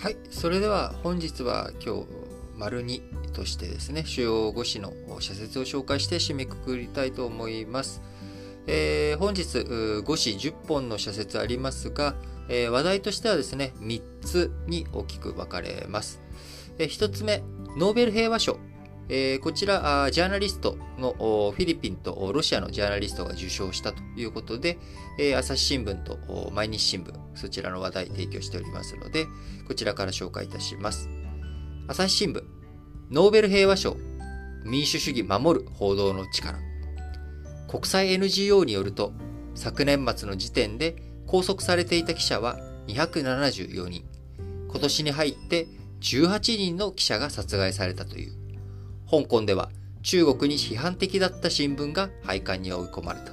はい、それでは本日は今日、丸2としてですね、主要5詞の社説を紹介して締めくくりたいと思います。えー、本日5詞10本の社説ありますが、えー、話題としてはですね、3つに大きく分かれます。えー、1つ目、ノーベル平和賞。えー、こちらジャーナリストのフィリピンとロシアのジャーナリストが受賞したということで、えー、朝日新聞と毎日新聞、そちらの話題提供しておりますので、こちらから紹介いたします。朝日新聞、ノーベル平和賞、民主主義守る報道の力。国際 NGO によると、昨年末の時点で拘束されていた記者は274人。今年に入って18人の記者が殺害されたという。香港では中国に批判的だった新聞が廃刊に追い込まれたと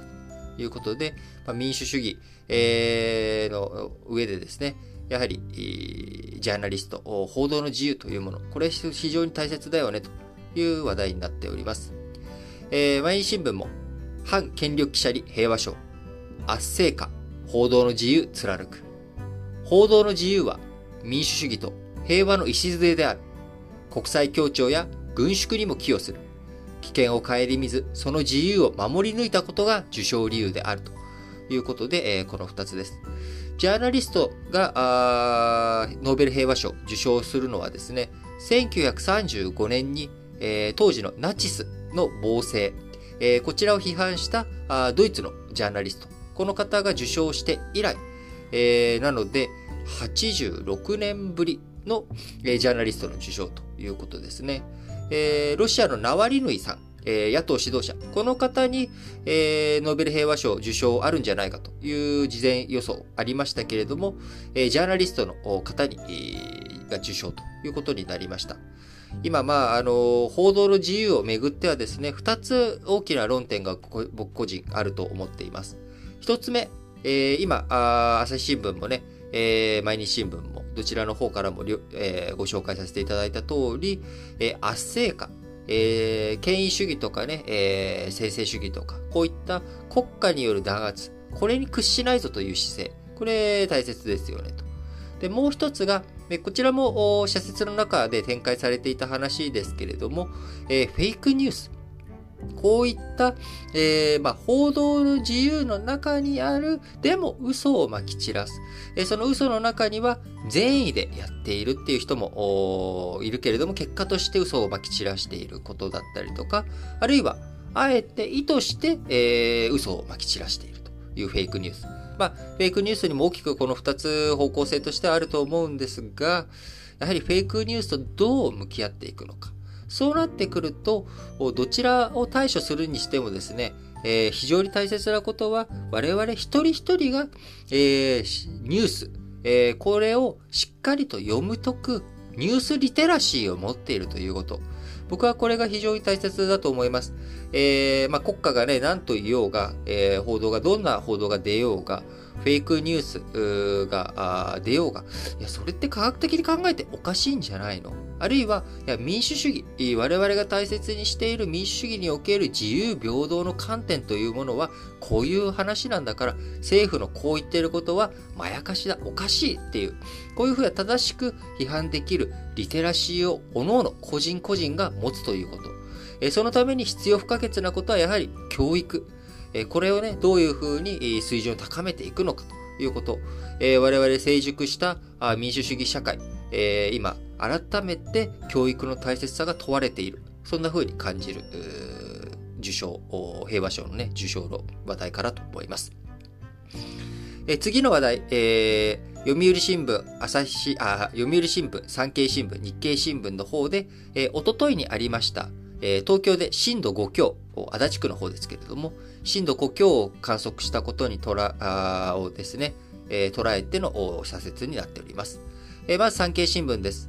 いうことで、まあ、民主主義、えー、の上でですね、やはり、ジャーナリスト、報道の自由というもの、これ非常に大切だよねという話題になっております。えー、毎日新聞も、反権力記者に平和賞、圧政下、報道の自由貫く。報道の自由は民主主義と平和の礎である。国際協調や軍縮にも寄与する。危険を顧みず、その自由を守り抜いたことが受賞理由であるということで、えー、この2つです。ジャーナリストがノーベル平和賞受賞するのはですね、1935年に、えー、当時のナチスの暴政、えー、こちらを批判したドイツのジャーナリスト、この方が受賞して以来、なので、86年ぶりの、ジャーナリストの受賞ということですね。えー、ロシアのナワリヌイさん、えー、野党指導者、この方に、えー、ノーベル平和賞受賞あるんじゃないかという事前予想ありましたけれども、えー、ジャーナリストの方に、えー、が受賞ということになりました。今、まあ、あの、報道の自由をめぐってはですね、二つ大きな論点が僕個人あると思っています。一つ目、えー、今あ、朝日新聞もね、えー、毎日新聞も、どちらの方からも、えー、ご紹介させていただいた通り、えー、圧政下、えー、権威主義とかね、えー、専制主義とか、こういった国家による弾圧、これに屈しないぞという姿勢、これ大切ですよねと。で、もう一つが、こちらも社説の中で展開されていた話ですけれども、えー、フェイクニュース。こういった、えー、まあ、報道の自由の中にある、でも嘘をまき散らす。えー、その嘘の中には善意でやっているっていう人もいるけれども、結果として嘘をまき散らしていることだったりとか、あるいは、あえて意図して、えー、嘘をまき散らしているというフェイクニュース。まあ、フェイクニュースにも大きくこの2つ方向性としてあると思うんですが、やはりフェイクニュースとどう向き合っていくのか。そうなってくると、どちらを対処するにしてもですね、えー、非常に大切なことは、我々一人一人が、えー、ニュース、えー、これをしっかりと読む解く、ニュースリテラシーを持っているということ。僕はこれが非常に大切だと思います。えー、まあ、国家がね、何と言おうが、えー、報道が、どんな報道が出ようが、フェイクニュースが出ようが、いや、それって科学的に考えておかしいんじゃないの？あるいは、いや民主主義、我々が大切にしている民主主義における自由平等の観点というものは、こういう話なんだから、政府のこう言っていることは、まやかしだ、おかしいっていう、こういうふうに正しく批判できるリテラシーを、各々、個人個人が持つということ。そのために必要不可欠なことは、やはり教育。これをね、どういうふうに水準を高めていくのかということ。我々成熟した民主主義社会、今、改めて教育の大切さが問われている。そんな風に感じる、受賞、平和賞のね、受賞の話題からと思います。え次の話題、えー、読売新聞、朝日あ、読売新聞、産経新聞、日経新聞の方で、えー、おとといにありました、えー、東京で震度5強、足立区の方ですけれども、震度5強を観測したことにとらをですね、えー、捉えての社説になっております。えー、まず産経新聞です。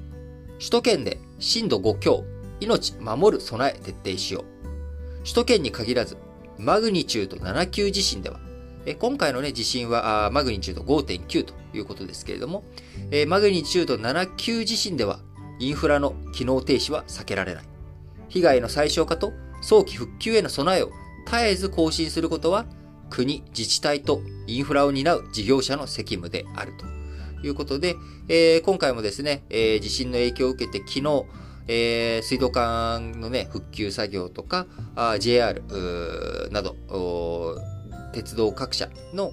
首都圏で震度5強、命守る備え徹底しよう。首都圏に限らず、マグニチュード7級地震では、え今回の、ね、地震はマグニチュード5.9ということですけれども、えマグニチュード7級地震では、インフラの機能停止は避けられない。被害の最小化と早期復旧への備えを絶えず更新することは、国、自治体とインフラを担う事業者の責務であると。いうことで、えー、今回もですね、えー、地震の影響を受けて昨日、えー、水道管のね、復旧作業とか、JR など、鉄道各社の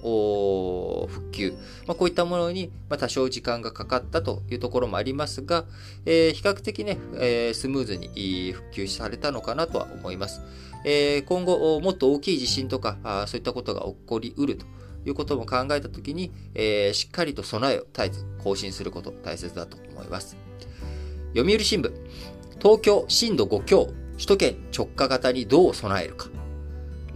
復旧、まあ、こういったものに、多少時間がかかったというところもありますが、えー、比較的ね、えー、スムーズに復旧されたのかなとは思います。えー、今後、もっと大きい地震とか、そういったことが起こりうるということも考えたときに、えしっかりと備えを絶えず更新すること大切だと思います。読売新聞、東京震度5強、首都圏直下型にどう備えるか。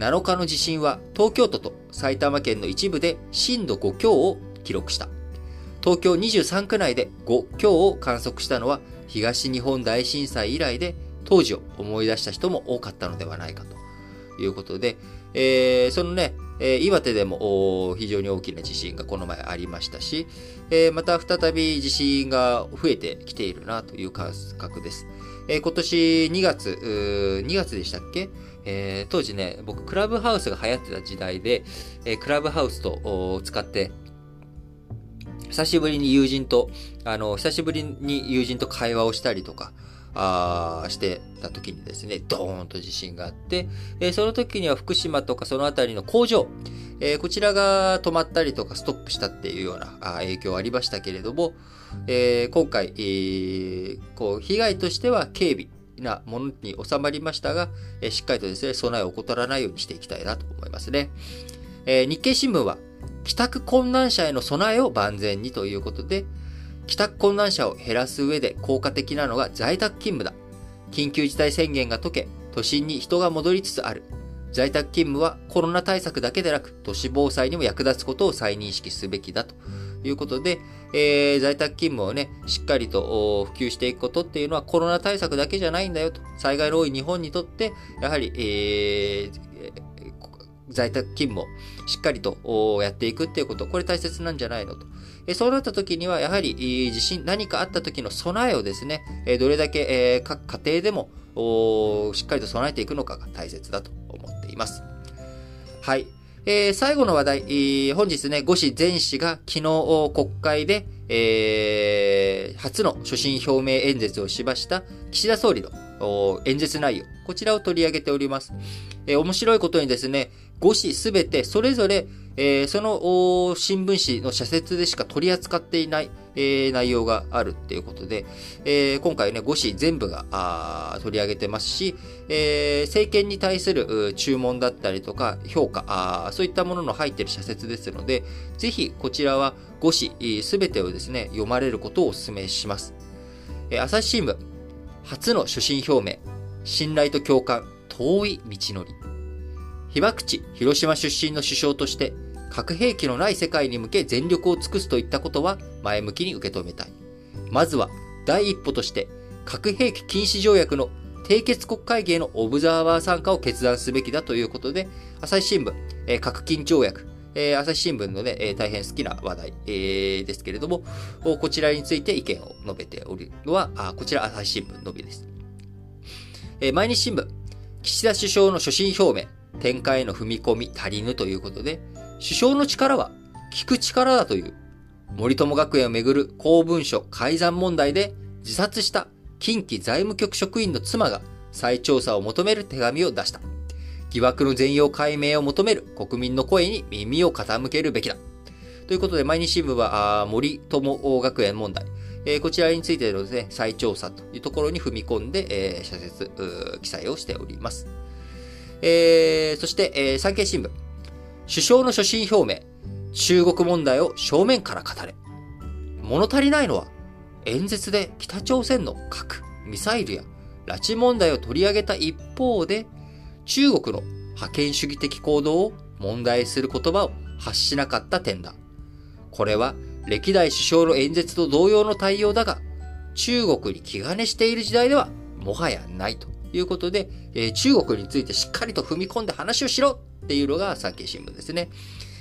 7日の地震は東京都と埼玉県の一部で震度5強を記録した。東京23区内で5強を観測したのは東日本大震災以来で当時を思い出した人も多かったのではないかということで、えー、そのね、えー、岩手でも非常に大きな地震がこの前ありましたし、えー、また再び地震が増えてきているなという感覚です。え、今年2月、2月でしたっけ？えー、当時ね、僕、クラブハウスが流行ってた時代で、えー、クラブハウスと使って、久しぶりに友人と、あの、久しぶりに友人と会話をしたりとか、あしてた時にですね、ドーンと地震があって、えー、その時には福島とかその辺りの工場、えー、こちらが止まったりとかストップしたっていうようなあ影響ありましたけれども、えー、今回、え、こう被害としては警備、なものに収まりましたが、えしっかりとですね、備えを怠らないようにしていきたいなと思いますね。えー、日経新聞は、帰宅困難者への備えを万全にということで、帰宅困難者を減らす上で効果的なのが在宅勤務だ。緊急事態宣言が解け、都心に人が戻りつつある。在宅勤務はコロナ対策だけでなく、都市防災にも役立つことを再認識すべきだということで、えー、在宅勤務をね、しっかりと普及していくことっていうのはコロナ対策だけじゃないんだよと。災害の多い日本にとって、やはり、えー、在宅勤務をしっかりとやっていくっていうこと、これ大切なんじゃないのと。そうなった時には、やはり地震、何かあった時の備えをですね、どれだけ各家庭でもしっかりと備えていくのかが大切だと思っています。はい。えー、最後の話題、本日ね、五市全市が昨日国会で、えー、初の所信表明演説をしました岸田総理の演説内容、こちらを取り上げております。えー、面白いことにですね、5市すべてそれぞれ、えー、その新聞紙の社説でしか取り扱っていない、えー、内容があるっていうことで、えー、今回ね、5紙全部が取り上げてますし、え、政権に対する注文だったりとか評価あ、そういったものの入っている社説ですので、ぜひこちらは5紙すべてをですね、読まれることをお勧めします。え、朝日新聞、初の所信表明、信頼と共感、遠い道のり。被爆地、広島出身の首相として、核兵器のない世界に向け全力を尽くすといったことは前向きに受け止めたい。まずは、第一歩として、核兵器禁止条約の締結国会議へのオブザーバー参加を決断すべきだということで、朝日新聞、えー、核禁条約、えー、朝日新聞のね、えー、大変好きな話題、えー、ですけれども、こちらについて意見を述べておるのは、あこちら朝日新聞のみです。え、毎日新聞、岸田首相の所信表明、展開への踏み込み足りぬということで、首相の力は聞く力だという、森友学園をめぐる公文書改ざん問題で自殺した近畿財務局職員の妻が再調査を求める手紙を出した。疑惑の全容解明を求める国民の声に耳を傾けるべきだ。ということで、毎日新聞は森友学園問題、えー、こちらについてのですね、再調査というところに踏み込んで、えー、社説、記載をしております。えー、そして、えー、産経新聞。首相の所信表明。中国問題を正面から語れ。物足りないのは、演説で北朝鮮の核、ミサイルや拉致問題を取り上げた一方で、中国の覇権主義的行動を問題する言葉を発しなかった点だ。これは歴代首相の演説と同様の対応だが、中国に気兼ねしている時代ではもはやないということで、え、中国についてしっかりと踏み込んで話をしろっていうのが産経新聞ですね。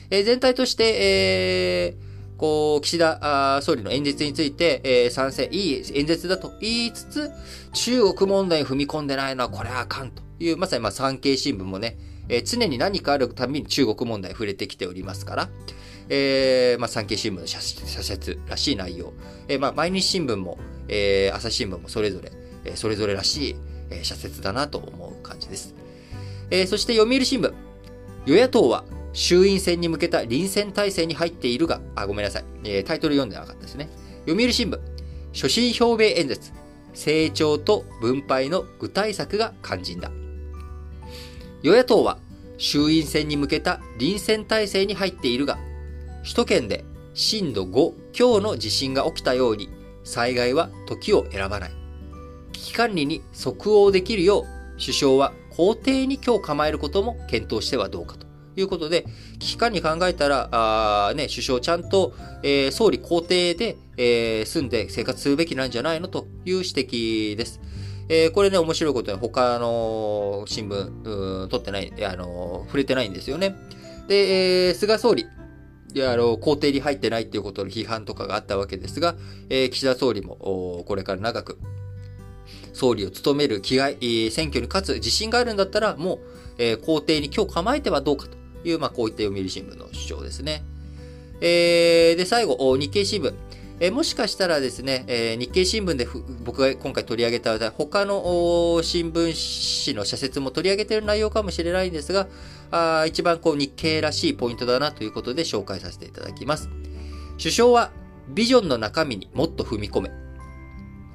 え、全体として、えー、こう、岸田総理の演説について、えー、賛成、いい演説だと言いつつ、中国問題に踏み込んでないのはこれはあかんという、まさにまあ産経新聞もね、えー、常に何かあるたびに中国問題触れてきておりますから、えー、まあ、産経新聞の社説らしい内容、えー、まあ、毎日新聞も、えー、朝日新聞もそれぞれ、えそれぞれらしい、え社説だなと思う感じです。えそして読売新聞、与野党は衆院選に向けた臨戦態勢に入っているが、あ、ごめんなさい、えタイトル読んでなかったですね。読売新聞、所信表明演説、成長と分配の具体策が肝心だ。与野党は衆院選に向けた臨戦態勢に入っているが、首都圏で震度5強の地震が起きたように、災害は時を選ばない。危機管理に即応できるよう、首相は公邸に今日構えることも検討してはどうかということで、危機管理考えたら、あね、首相ちゃんと、えー、総理公邸で、えー、住んで生活するべきなんじゃないのという指摘です。えー、これね、面白いことに他の新聞、取ってない、あの触れてないんですよね。で、えー、菅総理、いや、あの、皇帝に入ってないっていうことの批判とかがあったわけですが、えー、岸田総理も、これから長く、総理を務める気概、選挙に勝つ自信があるんだったら、もう、えー、皇帝に今日構えてはどうかという、まあ、こういった読売新聞の主張ですね。えー、で、最後、日経新聞。え、もしかしたらですね、えー、日経新聞で僕が今回取り上げた他の新聞紙の社説も取り上げている内容かもしれないんですが、あ一番こう日経らしいポイントだなということで紹介させていただきます。首相はビジョンの中身にもっと踏み込め。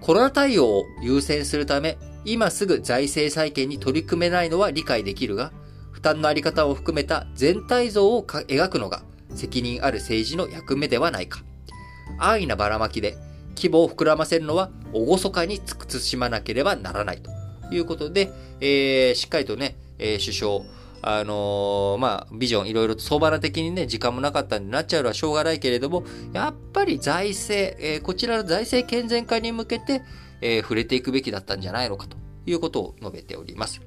コロナ対応を優先するため、今すぐ財政再建に取り組めないのは理解できるが、負担のあり方を含めた全体像を描くのが責任ある政治の役目ではないか。安易なばらまきで規模を膨らませるのは厳かに慎まなければならないということで、えー、しっかりとね、えー、首相、あのー、まあ、ビジョンいろいろと相場な的にね、時間もなかったんでなっちゃうのはしょうがないけれども、やっぱり財政、えー、こちらの財政健全化に向けて、えー、触れていくべきだったんじゃないのかということを述べております。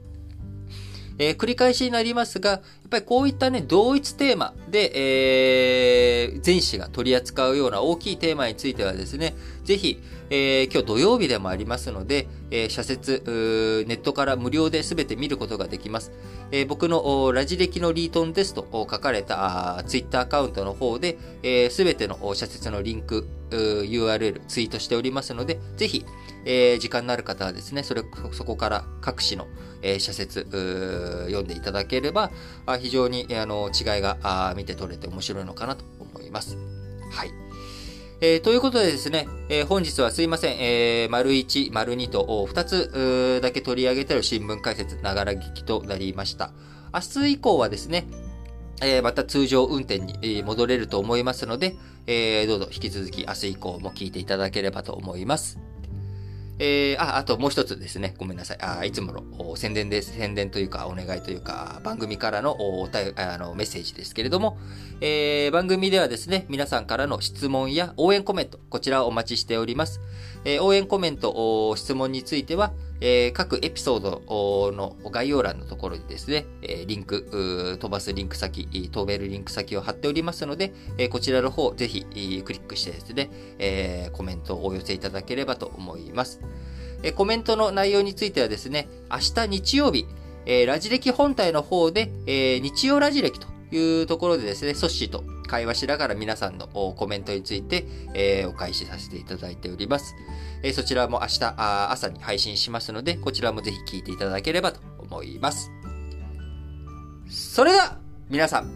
えー、繰り返しになりますが、やっぱりこういったね、同一テーマで、えー、全紙が取り扱うような大きいテーマについてはですね、ぜひ、えー、今日土曜日でもありますので、えー、社説、ネットから無料で全て見ることができます。えー、僕のラジ歴のリートンですと書かれたツイッターアカウントの方で、す、え、べ、ての社説のリンク、URL ツイートしておりますので、ぜひ、えー、時間のある方はですね、それ、そこから各紙の、えー、社説、読んでいただければ、あ非常に、あの、違いがあ見て取れて面白いのかなと思います。はい。えー、ということでですね、えー、本日はすいません、えー、丸1、丸2と二つだけ取り上げてる新聞解説、ながら聞きとなりました。明日以降はですね、えー、また通常運転に戻れると思いますので、えー、どうぞ引き続き明日以降も聞いていただければと思います。えー、あ、あともう一つですね。ごめんなさい。あいつもの宣伝です。宣伝というか、お願いというか、番組からのおたあのメッセージですけれども、えー、番組ではですね、皆さんからの質問や応援コメント、こちらをお待ちしております。えー、応援コメント、質問については、えー、各エピソードの概要欄のところにですね、え、リンク、飛ばすリンク先、飛べるリンク先を貼っておりますので、え、こちらの方、ぜひクリックしてですね、えコメントをお寄せいただければと思います。えコメントの内容についてはですね、明日日曜日、えラジ歴本体の方で、え日曜ラジ歴というところでですね、ソッシーと会話しながら皆さんのコメントについて、えお返しさせていただいております。えそちらも明日あ朝に配信しますので、こちらもぜひ聞いていただければと思います。それでは、皆さん、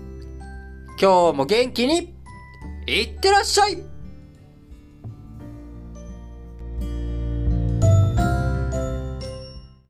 今日も元気に、いってらっしゃい